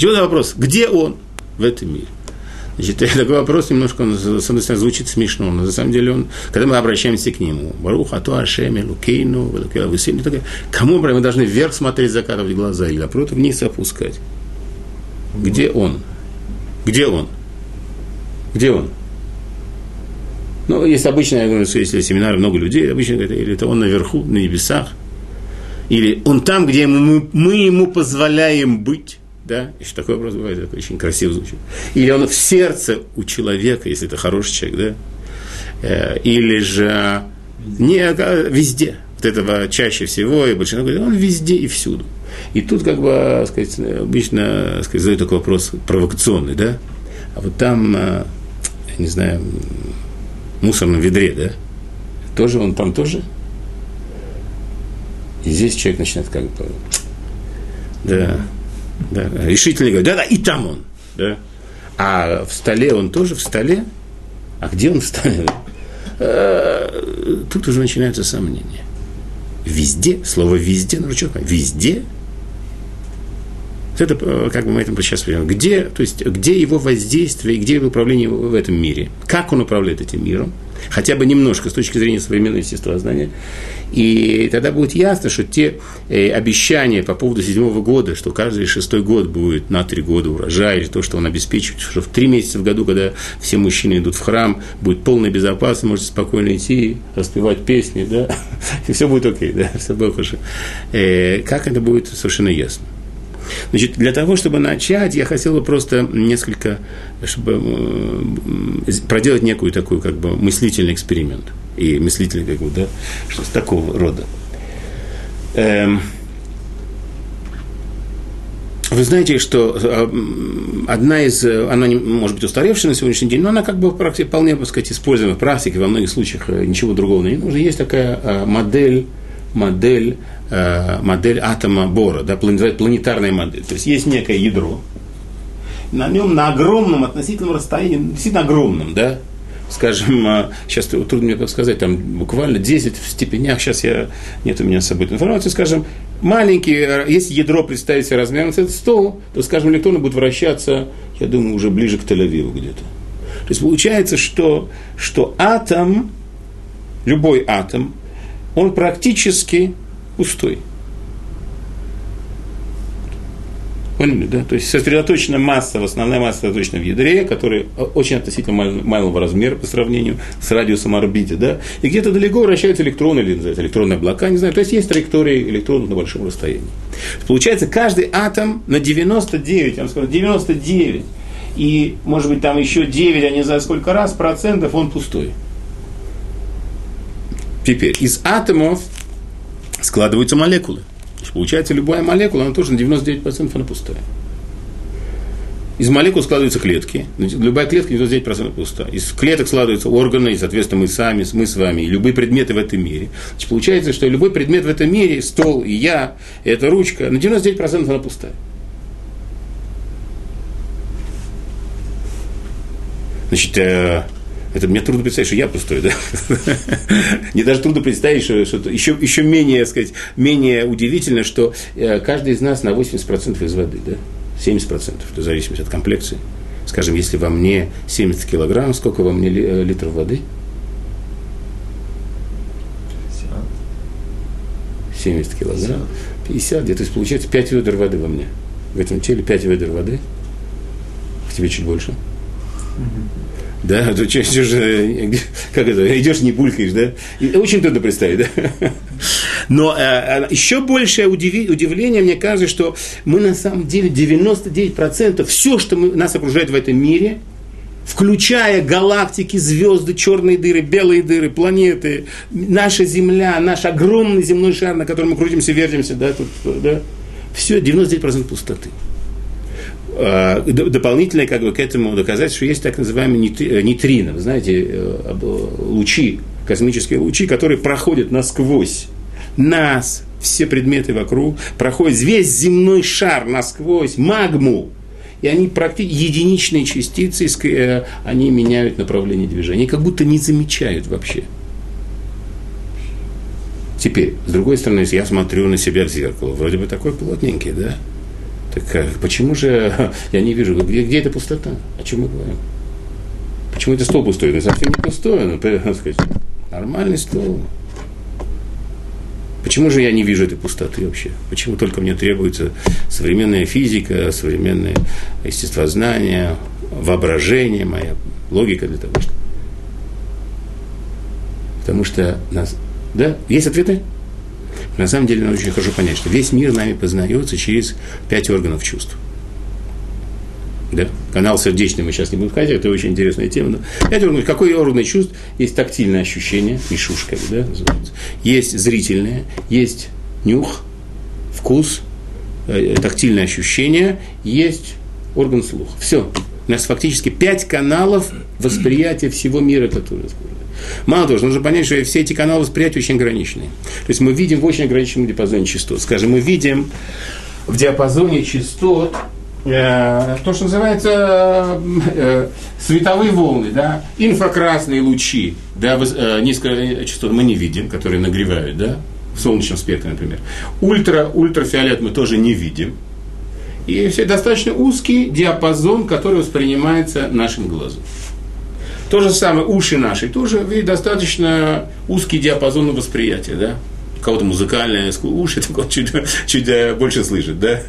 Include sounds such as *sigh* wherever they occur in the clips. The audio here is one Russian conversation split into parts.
Вот вопрос, где он в этом мире? Значит, *laughs* такой вопрос немножко, он, с одной стороны, звучит смешно, но на самом деле он, когда мы обращаемся к нему, Барух, Ату, Ашеме, Лукейну, Высильну, кому мы должны вверх смотреть, закатывать глаза, или напротив, вниз опускать? Где он? Где он? Где он? Ну, есть обычно, я говорю, если семинары много людей, обычно говорят, или это он наверху, на небесах, или он там, где мы, мы ему позволяем быть. Да? Еще такой вопрос бывает, такой очень красиво звучит. Или он в сердце у человека, если это хороший человек, да? Э, или же не а везде. Вот этого чаще всего, и большинство говорит, он везде и всюду. И тут, как бы, сказать, обычно сказать, задают такой вопрос провокационный, да? А вот там, э, я не знаю, мусорном ведре, да? Тоже он там тоже? И здесь человек начинает как бы, да, да, решительно говорит, да-да, и там он, да. А в столе он тоже в столе? А где он в столе? А, тут уже начинаются сомнения. Везде, слово везде, ну что, везде это, э, как бы мы это сейчас понимаем, где, то есть, где его воздействие, где его управление в этом мире, как он управляет этим миром, хотя бы немножко с точки зрения современного естествознания, и тогда будет ясно, что те э, обещания по поводу седьмого года, что каждый шестой год будет на три года урожай, или то, что он обеспечивает, что в три месяца в году, когда все мужчины идут в храм, будет полная безопасность, можете спокойно идти, распевать песни, да, *laughs* и все будет окей, да, все будет хорошо. Э, как это будет, совершенно ясно. Значит, для того, чтобы начать, я хотел бы просто несколько, чтобы э, проделать некую такую, как бы, мыслительный эксперимент. И мыслительный, как бы, да, что такого рода. Эм, вы знаете, что э, одна из, она может быть устаревшая на сегодняшний день, но она как бы вполне, так сказать, используема в практике, во многих случаях э, ничего другого не нужно. Есть такая модель, модель модель атома Бора, да, планетарная модель. То есть есть некое ядро, на нем на огромном относительном расстоянии, действительно огромном, да, скажем, э, сейчас трудно мне подсказать, там буквально 10 в степенях, сейчас я, нет у меня с собой информации, скажем, маленький, э, если ядро представить себе размером с этот стол, то, скажем, электроны будут вращаться, я думаю, уже ближе к Тель-Авиву где-то. То есть получается, что, что атом, любой атом, он практически пустой. Поняли, да? То есть сосредоточена масса, основная масса сосредоточена в ядре, который очень относительно малого размера по сравнению с радиусом орбиты, да? И где-то далеко вращаются электроны, или называется, электронные облака, не знаю. То есть есть траектории электронов на большом расстоянии. Получается, каждый атом на 99, я вам скажу, 99, и, может быть, там еще 9, я не знаю сколько раз, процентов, он пустой. Теперь, из атомов складываются молекулы. Получается, любая молекула, она тоже на 99% она пустая. Из молекул складываются клетки. Любая клетка 99% пуста. Из клеток складываются органы, и, соответственно, мы сами, мы с вами, и любые предметы в этом мире. Значит, получается, что любой предмет в этом мире, стол и я, и эта ручка, на 99% она пустая. Значит, э, это мне трудно представить, что я пустой, да? Мне даже трудно представить, что, что еще, еще менее, сказать, менее удивительно, что э, каждый из нас на 80% из воды, да? 70%, в зависимости от комплекции. Скажем, если во мне 70 килограмм, сколько во мне э, литров воды? 70 килограмм. 50, где-то, получается 5 ведер воды во мне. В этом теле 5 ведер воды. В тебе чуть больше. Да, ты идешь, э, как это, идешь, не булькаешь, да? Очень трудно представить, да? Но э, еще большее удиви, удивление, мне кажется, что мы на самом деле 99% все, что мы, нас окружает в этом мире, включая галактики, звезды, черные дыры, белые дыры, планеты, наша Земля, наш огромный земной шар, на котором мы крутимся, вертимся, да, тут, да, все 99% пустоты. Э, дополнительное как бы, к этому доказать, что есть так называемые э, нейтрино, вы знаете, э, лучи, космические лучи, которые проходят насквозь нас, все предметы вокруг, проходят весь земной шар насквозь, магму, и они практически единичные частицы, они меняют направление движения, как будто не замечают вообще. Теперь, с другой стороны, я смотрю на себя в зеркало, вроде бы такой плотненький, да? Так как, почему же *laughs* я не вижу, где, где эта пустота? О чем мы говорим? Почему это стол пустой? Это совсем не пустой, но, *laughs* так сказать, нормальный стол. Почему же я не вижу этой пустоты вообще? Почему только мне требуется современная физика, современное естествознание, воображение, моя логика для того, чтобы... Потому что нас... Да? Есть ответы? На самом деле надо очень хорошо понять, что весь мир нами познается через пять органов чувств. Да? Канал сердечный мы сейчас не будем входить, это очень интересная тема. Но пять органов. Какой орган чувств? Есть тактильное ощущение, мишушка, да, называется. Есть зрительное, есть нюх, вкус, э, тактильное ощущение, есть орган слуха. Все. У нас фактически пять каналов восприятия всего мира, который Мало того, нужно понять, что все эти каналы восприятия очень ограничены. То есть мы видим в очень ограниченном диапазоне частот. Скажем, мы видим в диапазоне частот э, то, что называется э, световые волны, да, инфракрасные лучи, да, э, низкие частот мы не видим, которые нагревают, да, в солнечном спектре, например. Ультра, ультрафиолет мы тоже не видим. И все достаточно узкий диапазон, который воспринимается нашим глазом. То же самое уши наши тоже, видите, достаточно узкий диапазон восприятия, да? Кого-то музыкальные уши, *laughs* так чуть, чуть больше слышит, да?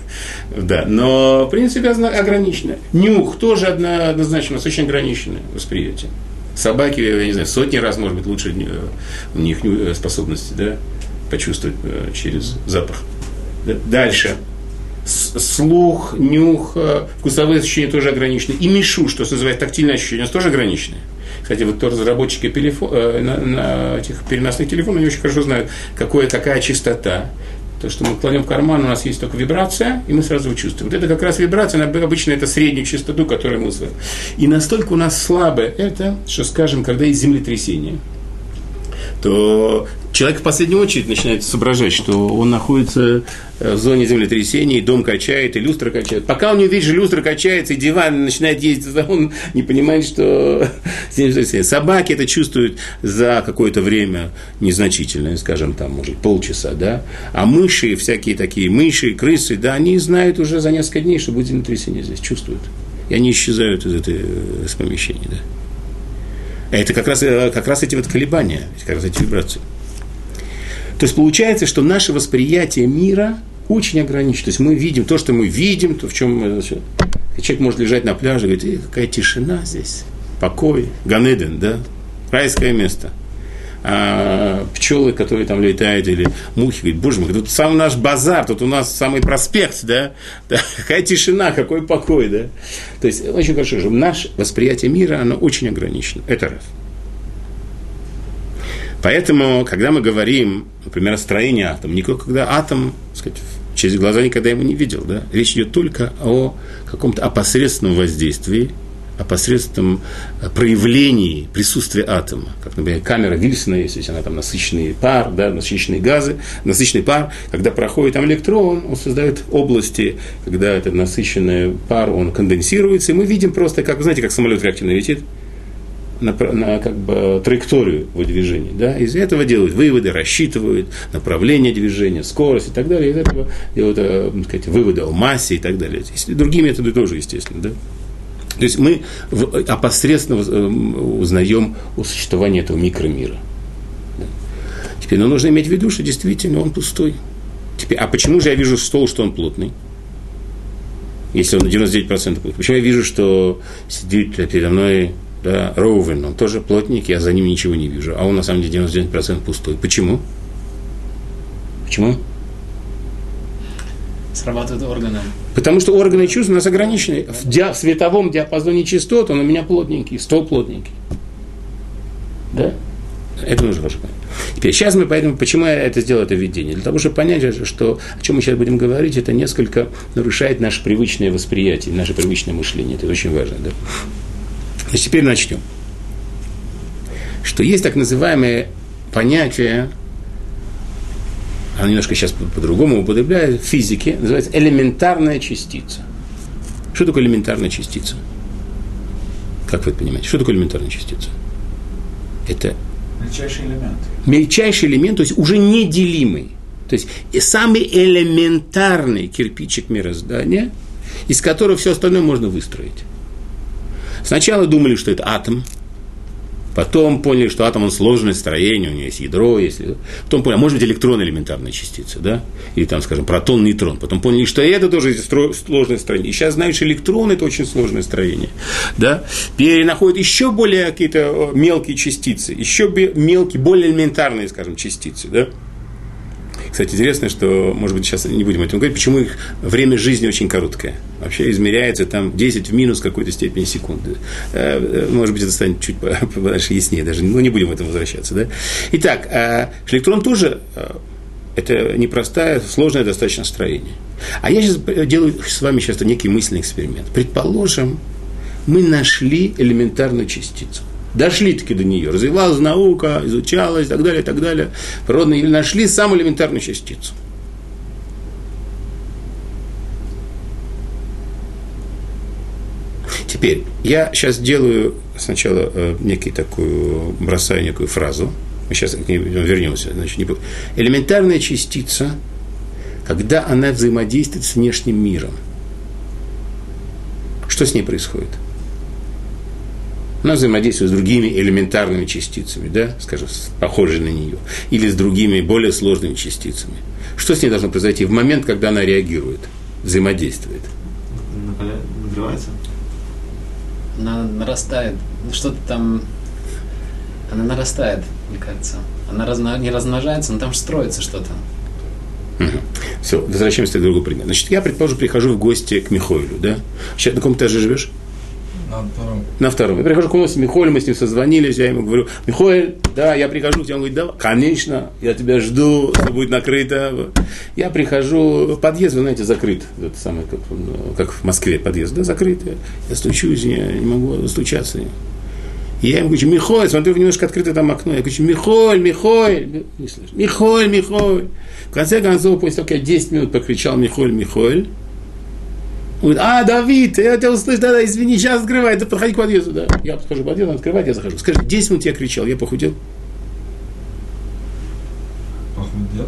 Да, но, в принципе, ограничено. Нюх тоже однозначно, у очень ограниченное восприятие. Собаки, я не знаю, сотни раз, может быть, лучше у них способности, да, почувствовать э, через запах. Дальше слух, нюх, э, вкусовые ощущения тоже ограничены. И мишу, что называется тактильное ощущение, у нас тоже ограничены. Кстати, вот то разработчики телефон, э, на, на этих переносных телефонов, они очень хорошо знают, какое, какая частота. То, что мы кладем в карман, у нас есть только вибрация, и мы сразу его чувствуем. Вот это как раз вибрация, обычно это среднюю частоту, которую мы услышим. И настолько у нас слабое это, что, скажем, когда есть землетрясение, то человек в последнюю очередь начинает соображать, что он находится э, в зоне землетрясения, и дом качает, и люстра качает. Пока он не увидит, что люстра качается, и диван начинает ездить, *laughs* он не понимает, что. *laughs* Собаки это чувствуют за какое-то время незначительное, скажем, там, может, полчаса, да. А мыши, всякие такие мыши, крысы, да, они знают уже за несколько дней, что будет землетрясение здесь, чувствуют. И они исчезают из этого из помещения, да. Это как раз, э, как раз эти вот колебания, как раз эти вибрации. То есть получается, что наше восприятие мира очень ограничено. То есть мы видим то, что мы видим, то, в чем мы... Человек может лежать на пляже и говорить, какая тишина здесь, покой, Ганеден, да, райское место. А пчелы, которые там летают, или мухи, говорят, боже мой, тут сам наш базар, тут у нас самый проспект, да, *laughs* да какая тишина, какой покой, да. То есть очень хорошо, что наше восприятие мира, оно очень ограничено. Это раз. Поэтому, когда мы говорим, например, о строении атома, никто, когда атом, так сказать, через глаза никогда его не видел, да? речь идет только о каком-то опосредственном воздействии, опосредственном э, проявлении присутствия атома. Как, например, камера Вильсона, если она там насыщенный пар, да, насыщенные газы, насыщенный пар, когда проходит там электрон, он создает области, когда этот насыщенный пар, он конденсируется, и мы видим просто, как, знаете, как самолет реактивно летит, на, на как бы, траекторию его движения. Да? Из этого делают выводы, рассчитывают направление движения, скорость и так далее. Из этого делают э, сказать, выводы о массе и так далее. Есть другие методы тоже, естественно. Да? То есть мы опосредственно э, узнаем о существовании этого микромира. Теперь ну, нужно иметь в виду, что действительно он пустой. Теперь, а почему же я вижу стол, что он плотный? Если он на 99% плотный. Почему я вижу, что сидит передо мной да, Роувен, он тоже плотник, я за ним ничего не вижу, а он на самом деле 99% пустой. Почему? Почему? Срабатывают органы. Потому что органы чувств у нас ограничены. В, ди- в световом диапазоне частот он у меня плотненький, стол плотненький. Да? Это нужно хорошо понять. Теперь, сейчас мы пойдем, почему я это сделал, это введение. Для того, чтобы понять, что о чем мы сейчас будем говорить, это несколько нарушает наше привычное восприятие, наше привычное мышление. Это очень важно. Да? Значит, теперь начнем. Что есть так называемое понятие, оно немножко сейчас по-другому употребляют, в физике, называется элементарная частица. Что такое элементарная частица? Как вы это понимаете? Что такое элементарная частица? Это мельчайший элемент. Мельчайший элемент, то есть уже неделимый. То есть самый элементарный кирпичик мироздания, из которого все остальное можно выстроить. Сначала думали, что это атом, Потом поняли, что атом он сложное строение, у него есть ядро, есть... Потом поняли, а может быть электрон элементарная частица, да? Или там, скажем, протон, нейтрон. Потом поняли, что это тоже сложное строение. И сейчас что электрон это очень сложное строение, да? Перенаходят еще более какие-то мелкие частицы, еще мелкие, более элементарные, скажем, частицы, да? Кстати, интересно, что, может быть, сейчас не будем о этом говорить, почему их время жизни очень короткое. Вообще измеряется там 10 в минус какой-то степени секунды. Э, э, может быть, это станет чуть *laughs* подальше яснее даже. Но не будем в этом возвращаться. Да? Итак, электрон тоже э, это непростое, сложное достаточно строение. А я сейчас делаю с вами сейчас некий мысленный эксперимент. Предположим, мы нашли элементарную частицу – Дошли-таки до нее. Развивалась наука, изучалась и так далее, и так далее. Природные или нашли самую элементарную частицу. Теперь, я сейчас делаю сначала э, некий такую, бросаю некую фразу. Мы сейчас к ней вернемся. Значит, не... Элементарная частица, когда она взаимодействует с внешним миром. Что с ней происходит? Она взаимодействует с другими элементарными частицами, да, скажем, похожими на нее, или с другими более сложными частицами. Что с ней должно произойти в момент, когда она реагирует, взаимодействует? Нагревается? Она нарастает. Ну, что-то там... Она нарастает, мне кажется. Она разно... не размножается, но там же строится что-то. Угу. Все, возвращаемся к другому примеру. Значит, я, предположим, прихожу в гости к Михоилю, да? Сейчас на каком этаже живешь? На втором. Я прихожу к Носу Михоэль, мы с ним созвонились, я ему говорю, Михоэль, да, я прихожу к тебе, он говорит, да, конечно, я тебя жду, все будет накрыто. Я прихожу, подъезд, вы знаете, закрыт, это самое, как, как в Москве подъезд, да, закрыт. Я стучусь, я не могу стучаться. Я ему говорю, Михоэль, смотрю, немножко открыто там окно. Я говорю, Михоэль, Михоэль, не слышу. В конце концов, после того, как я 10 минут покричал Михоэль, Михоэль, а, Давид, я тебя услышал, да, да, извини, сейчас открывай, ты подходи к подъезду, да. Я подхожу к подъезду, открывает, я захожу. Скажи, 10 минут я кричал, я похудел? Похудел?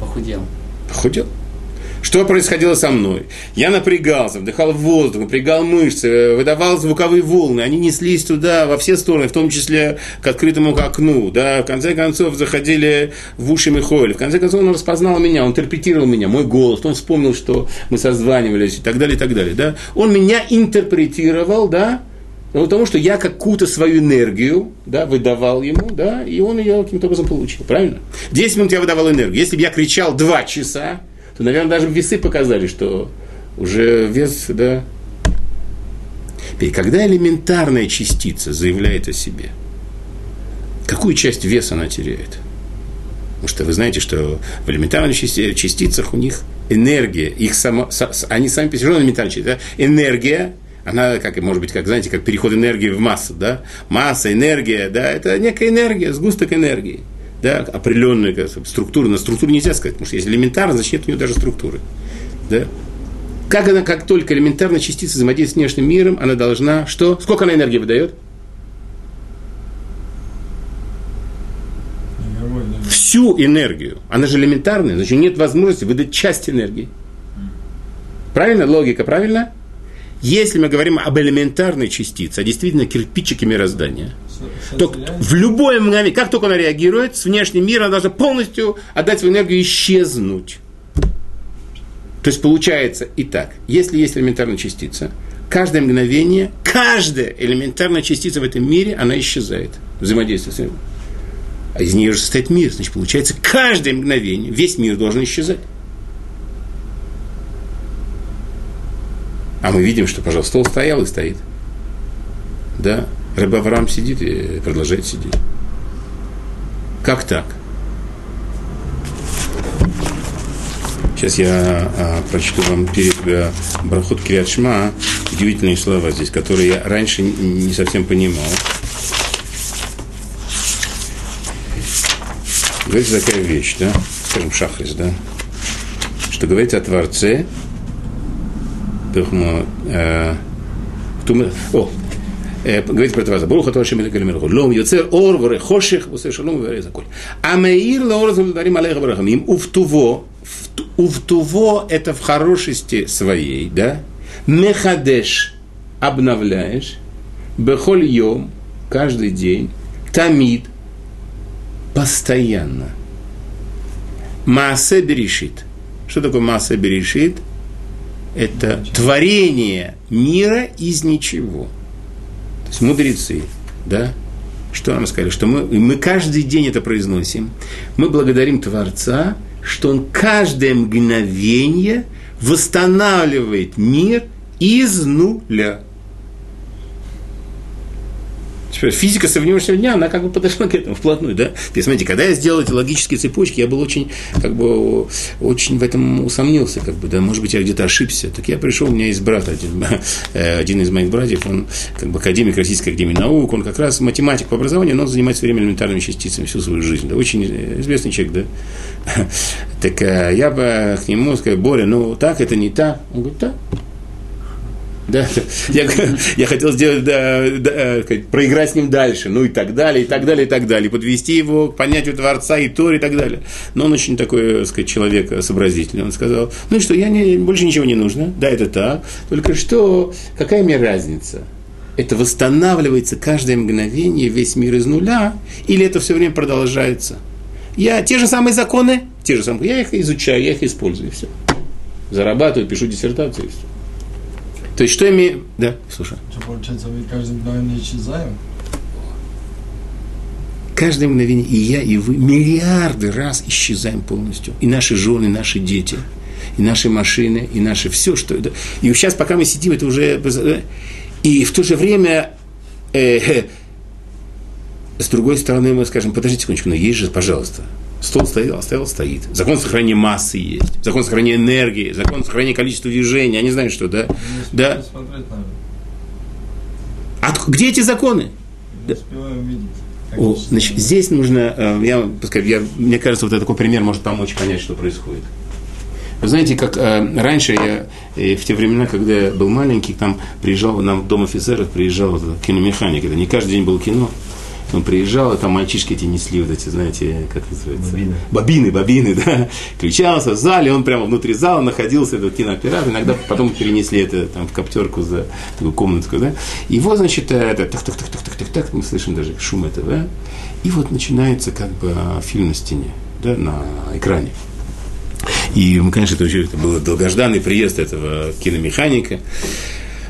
Похудел. Похудел? Что происходило со мной? Я напрягался, вдыхал воздух, напрягал мышцы, выдавал звуковые волны. Они неслись туда во все стороны, в том числе к открытому окну. Да? В конце концов, заходили в уши Михоэля. В конце концов, он распознал меня, он интерпретировал меня, мой голос. Он вспомнил, что мы созванивались и так далее, и так далее. Да? Он меня интерпретировал, да, потому что я какую-то свою энергию да, выдавал ему, да, и он ее каким-то образом получил. Правильно? 10 минут я выдавал энергию. Если бы я кричал 2 часа, то, наверное, даже весы показали, что уже вес, да. Теперь, когда элементарная частица заявляет о себе, какую часть веса она теряет? Потому что вы знаете, что в элементарных частицах у них энергия, их само, они сами по себе элементарные частицы, да? энергия, она, как, может быть, как, знаете, как переход энергии в массу, да? Масса, энергия, да, это некая энергия, сгусток энергии да, определенную как, структуру. На структуру нельзя сказать, потому что если элементарно, значит нет у нее даже структуры. Да? Как она, как только элементарная частица взаимодействует с внешним миром, она должна что? Сколько она энергии выдает? Всю энергию. Она же элементарная, значит нет возможности выдать часть энергии. Правильно? Логика, правильно? Если мы говорим об элементарной частице, а действительно кирпичике мироздания – то в любое мгновение, как только она реагирует, с внешним миром она должна полностью отдать свою энергию и исчезнуть. То есть получается и так, если есть элементарная частица, каждое мгновение, каждая элементарная частица в этом мире, она исчезает. Взаимодействие с ним. А из нее же состоит мир. Значит, получается, каждое мгновение, весь мир должен исчезать. А мы видим, что, пожалуйста, стол стоял и стоит. Да, Рэб Авраам сидит и продолжает сидеть. Как так? Сейчас я а, прочту вам перед а, Брахот Кириатшма удивительные слова здесь, которые я раньше не совсем понимал. Говорится такая вещь, да, скажем, шахрис, да, что говорится о Творце, э, о, говорит про Творца. Бруха Тоша Меликалимирху. Лом Йоцер Ор Горе Хоших Усе Шалом Варе Заколь. А Меир Лаор Замдарим Алейха Барахамим. Уфтуво. Уфтуво это в хорошести своей, да? Мехадеш обновляешь. Бехоль Йом каждый день. Тамид постоянно. Маасе берешит. Что такое Маасе берешит? Это творение мира из ничего. Есть мудрецы, да, что нам сказали? Что мы, мы каждый день это произносим. Мы благодарим Творца, что Он каждое мгновение восстанавливает мир из нуля. Физика современного дня, она как бы подошла к этому вплотную, да? То смотрите, когда я сделал эти логические цепочки, я был очень, как бы, очень в этом усомнился, как бы, да, может быть, я где-то ошибся. Так я пришел, у меня есть брат один, *laughs* э, один из моих братьев, он как бы академик Российской Академии Наук, он как раз математик по образованию, но он занимается время элементарными частицами всю свою жизнь, да, очень известный человек, да. *laughs* Так э, я бы к нему сказал, Боря, ну так, это не так. Он говорит, так. Да? Я, я хотел сделать, да, да, э, проиграть с ним дальше, ну и так далее, и так далее, и так далее, подвести его к понятию Творца и Тор и так далее. Но он очень такой, так сказать, человек сообразительный. Он сказал, ну что, я не, больше ничего не нужно, да, это так, только что, какая мне разница? Это восстанавливается каждое мгновение, весь мир из нуля, или это все время продолжается? Я те же самые законы, те же самые, я их изучаю, я их использую, и все. Зарабатываю, пишу диссертацию, и все. То есть, что имею... Да, слушай. Что получается, мы каждое мгновение исчезаем? Каждое мгновение и я, и вы миллиарды раз исчезаем полностью. И наши жены, и наши дети, и наши машины, и наши все, что это. И сейчас, пока мы сидим, это уже... И в то же время э, с другой стороны мы скажем, подождите секундочку, но есть же, пожалуйста, Стол стоял, стоял, стоит. Закон сохранения массы есть. Закон сохранения энергии, закон сохранения количества движения. Я не знаю, что, да? Да. смотреть. От, где эти законы? Не успеваем видеть. Как О, значит, здесь нужно, э, я, пускай, я, мне кажется, вот такой пример может помочь понять, что происходит. Вы знаете, как э, раньше я, э, в те времена, когда я был маленький, там приезжал, нам в Дом офицеров приезжал вот киномеханик, это не каждый день было кино, он приезжал, и там мальчишки эти несли вот эти, знаете, как называется? Бобины. Бобины, бобины, *laughs* да. Включался в зале, он прямо внутри зала находился, этот кинооператор. Иногда потом перенесли это там в коптерку за такую комнатку, да. И вот, значит, это так, так, так, так, так, так, так, мы слышим даже шум этого, да. И вот начинается как бы фильм на стене, да, на экране. И, конечно, это, это был долгожданный приезд этого киномеханика.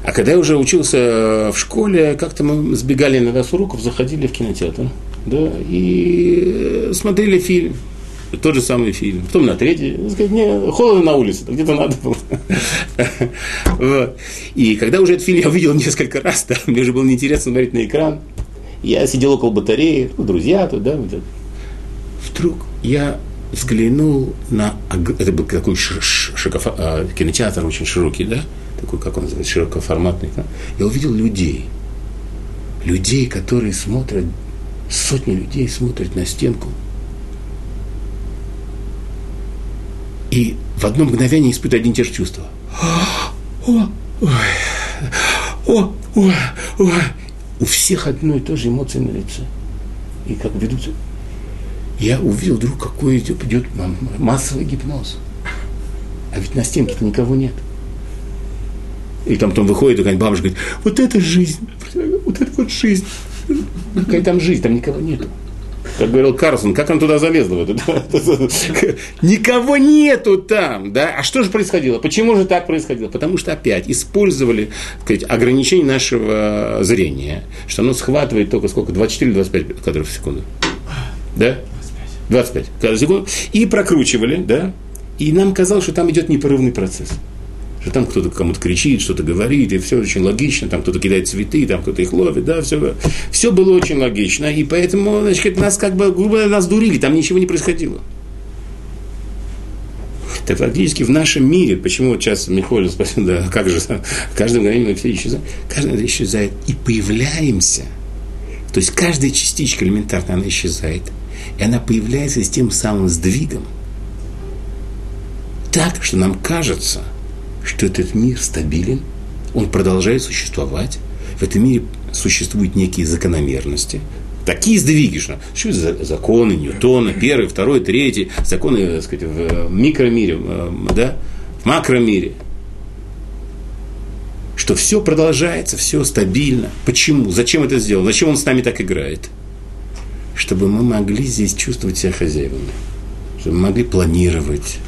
А когда я уже учился в школе, как-то мы сбегали иногда с уроков, заходили в кинотеатр, да, и э, смотрели фильм. Тот же самый фильм. Потом на третий. ну, сказать, мне холодно на улице, где-то надо было. *laughs* И когда уже этот фильм я увидел несколько раз, мне же было неинтересно смотреть на экран. Я сидел около батареи, ну, друзья тут, да, вот это. Вдруг я взглянул на... Это был такой широкофа- кинотеатр очень широкий, да? Такой, как он называется, широкоформатный. да? Я увидел людей. Людей, которые смотрят, сотни людей смотрят на стенку. И в одно мгновение испытывают один и те же чувства. О, ой, о, ой, ой. У всех одно и то же эмоции на лице. И как ведутся я увидел вдруг, какой идет, массовый гипноз. А ведь на стенке-то никого нет. И там потом выходит какая-нибудь бабушка говорит, вот это жизнь, вот это вот жизнь. Какая там жизнь, там никого нету. Как говорил Карлсон, как он туда залезла? в это? *laughs* Никого нету там, да? А что же происходило? Почему же так происходило? Потому что опять использовали сказать, ограничение нашего зрения, что оно схватывает только сколько? 24-25 кадров в секунду. Да? 25 кадров в. И прокручивали, да? И нам казалось, что там идет непрерывный процесс. Что там кто-то кому-то кричит, что-то говорит, и все очень логично, там кто-то кидает цветы, там кто-то их ловит, да, все, все было очень логично, и поэтому, значит, нас как бы, грубо говоря, нас дурили, там ничего не происходило. Так фактически в нашем мире, почему вот сейчас Михаил спросил, да, как же, каждое мгновение мы все исчезаем, каждое исчезает, и появляемся. То есть каждая частичка элементарно, она исчезает, и она появляется с тем самым сдвигом, так, что нам кажется, что этот мир стабилен, он продолжает существовать, в этом мире существуют некие закономерности, такие сдвиги, что, что за законы Ньютона, первый, второй, третий, законы, так сказать, в микромире, да, в макромире, что все продолжается, все стабильно. Почему? Зачем это сделал? Зачем он с нами так играет? Чтобы мы могли здесь чувствовать себя хозяевами, чтобы мы могли планировать,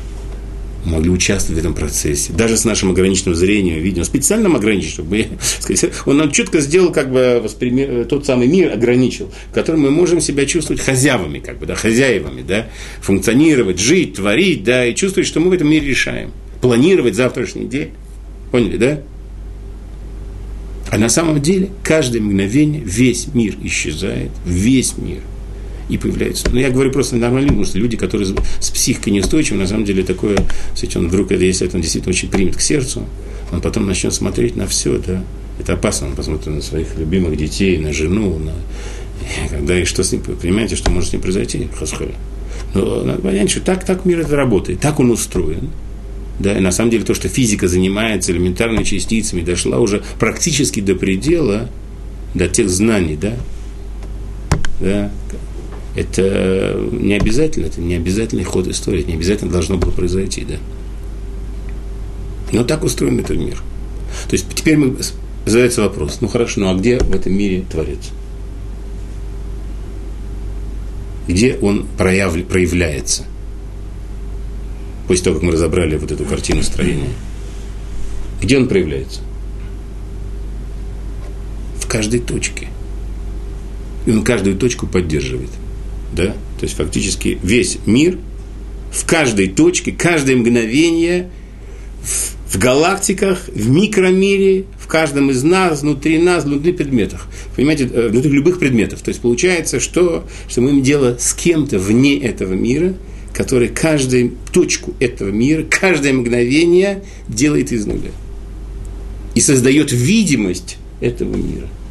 могли участвовать в этом процессе. Даже с нашим ограниченным зрением, видением. Специально нам ограничил, чтобы *laughs* он нам четко сделал, как бы воспример, тот самый мир ограничил, в котором мы можем себя чувствовать хозяевами, как бы, да, хозяевами, да, функционировать, жить, творить, да, и чувствовать, что мы в этом мире решаем. Планировать завтрашний день. Поняли, да? А на самом деле каждое мгновение весь мир исчезает, весь мир – и появляется. Но я говорю просто нормально, потому что люди, которые с психикой неустойчивы, на самом деле такое, кстати, он вдруг, если это он действительно очень примет к сердцу, он потом начнет смотреть на все, да, это опасно, он посмотрит на своих любимых детей, на жену, на... когда и что с ним, понимаете, что может с ним произойти, хасхаля. Но надо понять, что так, так мир это работает, так он устроен. Да, и на самом деле то, что физика занимается элементарными частицами, дошла уже практически до предела, до тех знаний, да, да, это не обязательно, это не обязательный ход истории, это не обязательно должно было произойти, да. Но так устроен этот мир. То есть теперь мы задается вопрос, ну хорошо, ну а где в этом мире Творец? Где он прояв, проявляется? После того, как мы разобрали вот эту картину строения. Где он проявляется? В каждой точке. И он каждую точку поддерживает да, то есть фактически весь мир в каждой точке, каждое мгновение в, в галактиках, в микромире, в каждом из нас, внутри нас, внутри предметов. Понимаете, э, внутри любых предметов. То есть получается, что, что мы имеем дело с кем-то вне этого мира, который каждую точку этого мира, каждое мгновение делает из нуля. И создает видимость этого мира –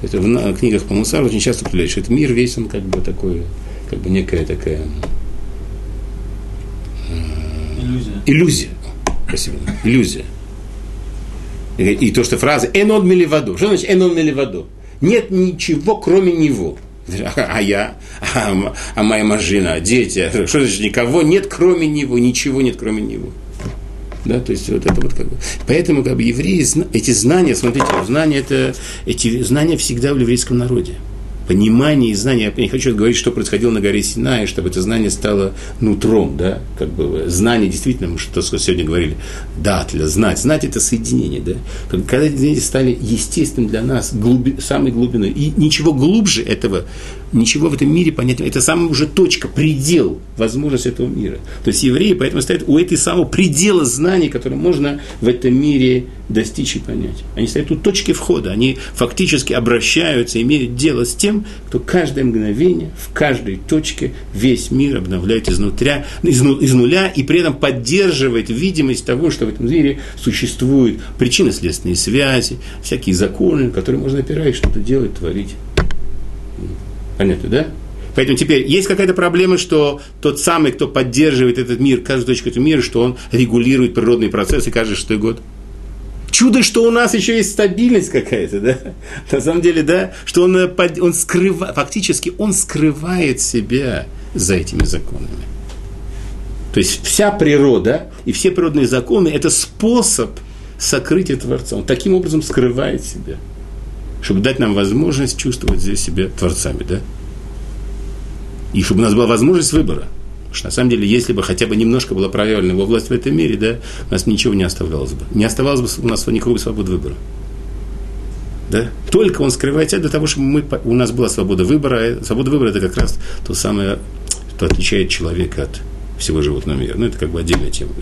то есть в книгах по Мусару очень часто появляется, что этот мир весь он как бы такой, как бы некая такая э, иллюзия. Иллюзия. Спасибо. Иллюзия. И, и то, что фраза «энон миливаду». Что значит «энон миливаду»? Нет ничего, кроме него. *laughs* А я, а, а моя мажина, дети, что значит никого нет, кроме него, ничего нет, кроме него. Да, то есть вот это вот как бы. Поэтому как бы евреи, эти знания, смотрите, знания это, эти знания всегда в еврейском народе понимание и знание, я не хочу говорить, что происходило на горе Синай, чтобы это знание стало нутром, да, как бы знание действительно, мы что сегодня говорили, да, для знать, знать это соединение, да, когда эти знания стали естественным для нас, глуби, самой глубиной, и ничего глубже этого, ничего в этом мире понять, это самая уже точка, предел возможности этого мира. То есть евреи поэтому стоят у этой самого предела знаний, которые можно в этом мире достичь и понять. Они стоят у точки входа, они фактически обращаются, имеют дело с тем, кто каждое мгновение, в каждой точке весь мир обновляет изнутри, из, из нуля и при этом поддерживает видимость того, что в этом мире существуют причинно-следственные связи, всякие законы, которые можно опирать, что-то делать, творить. Понятно, да? Поэтому теперь есть какая-то проблема, что тот самый, кто поддерживает этот мир, каждую точку этого мира, что он регулирует природные процессы каждый шестой год – Чудо, что у нас еще есть стабильность какая-то, да? На самом деле, да, что он, э, он скрывает, фактически он скрывает себя за этими законами. То есть вся природа и все природные законы – это способ сокрытия Творца. Он таким образом скрывает себя, чтобы дать нам возможность чувствовать здесь себя Творцами, да? И чтобы у нас была возможность выбора – что на самом деле, если бы хотя бы немножко была проявлена его власть в этом мире, да, у нас ничего не оставалось бы. Не оставалось бы у нас никакой свободы выбора. Да? Только он скрывает себя для того, чтобы мы, у нас была свобода выбора. Свобода выбора – это как раз то самое, что отличает человека от всего животного мира. Ну, это как бы отдельная тема.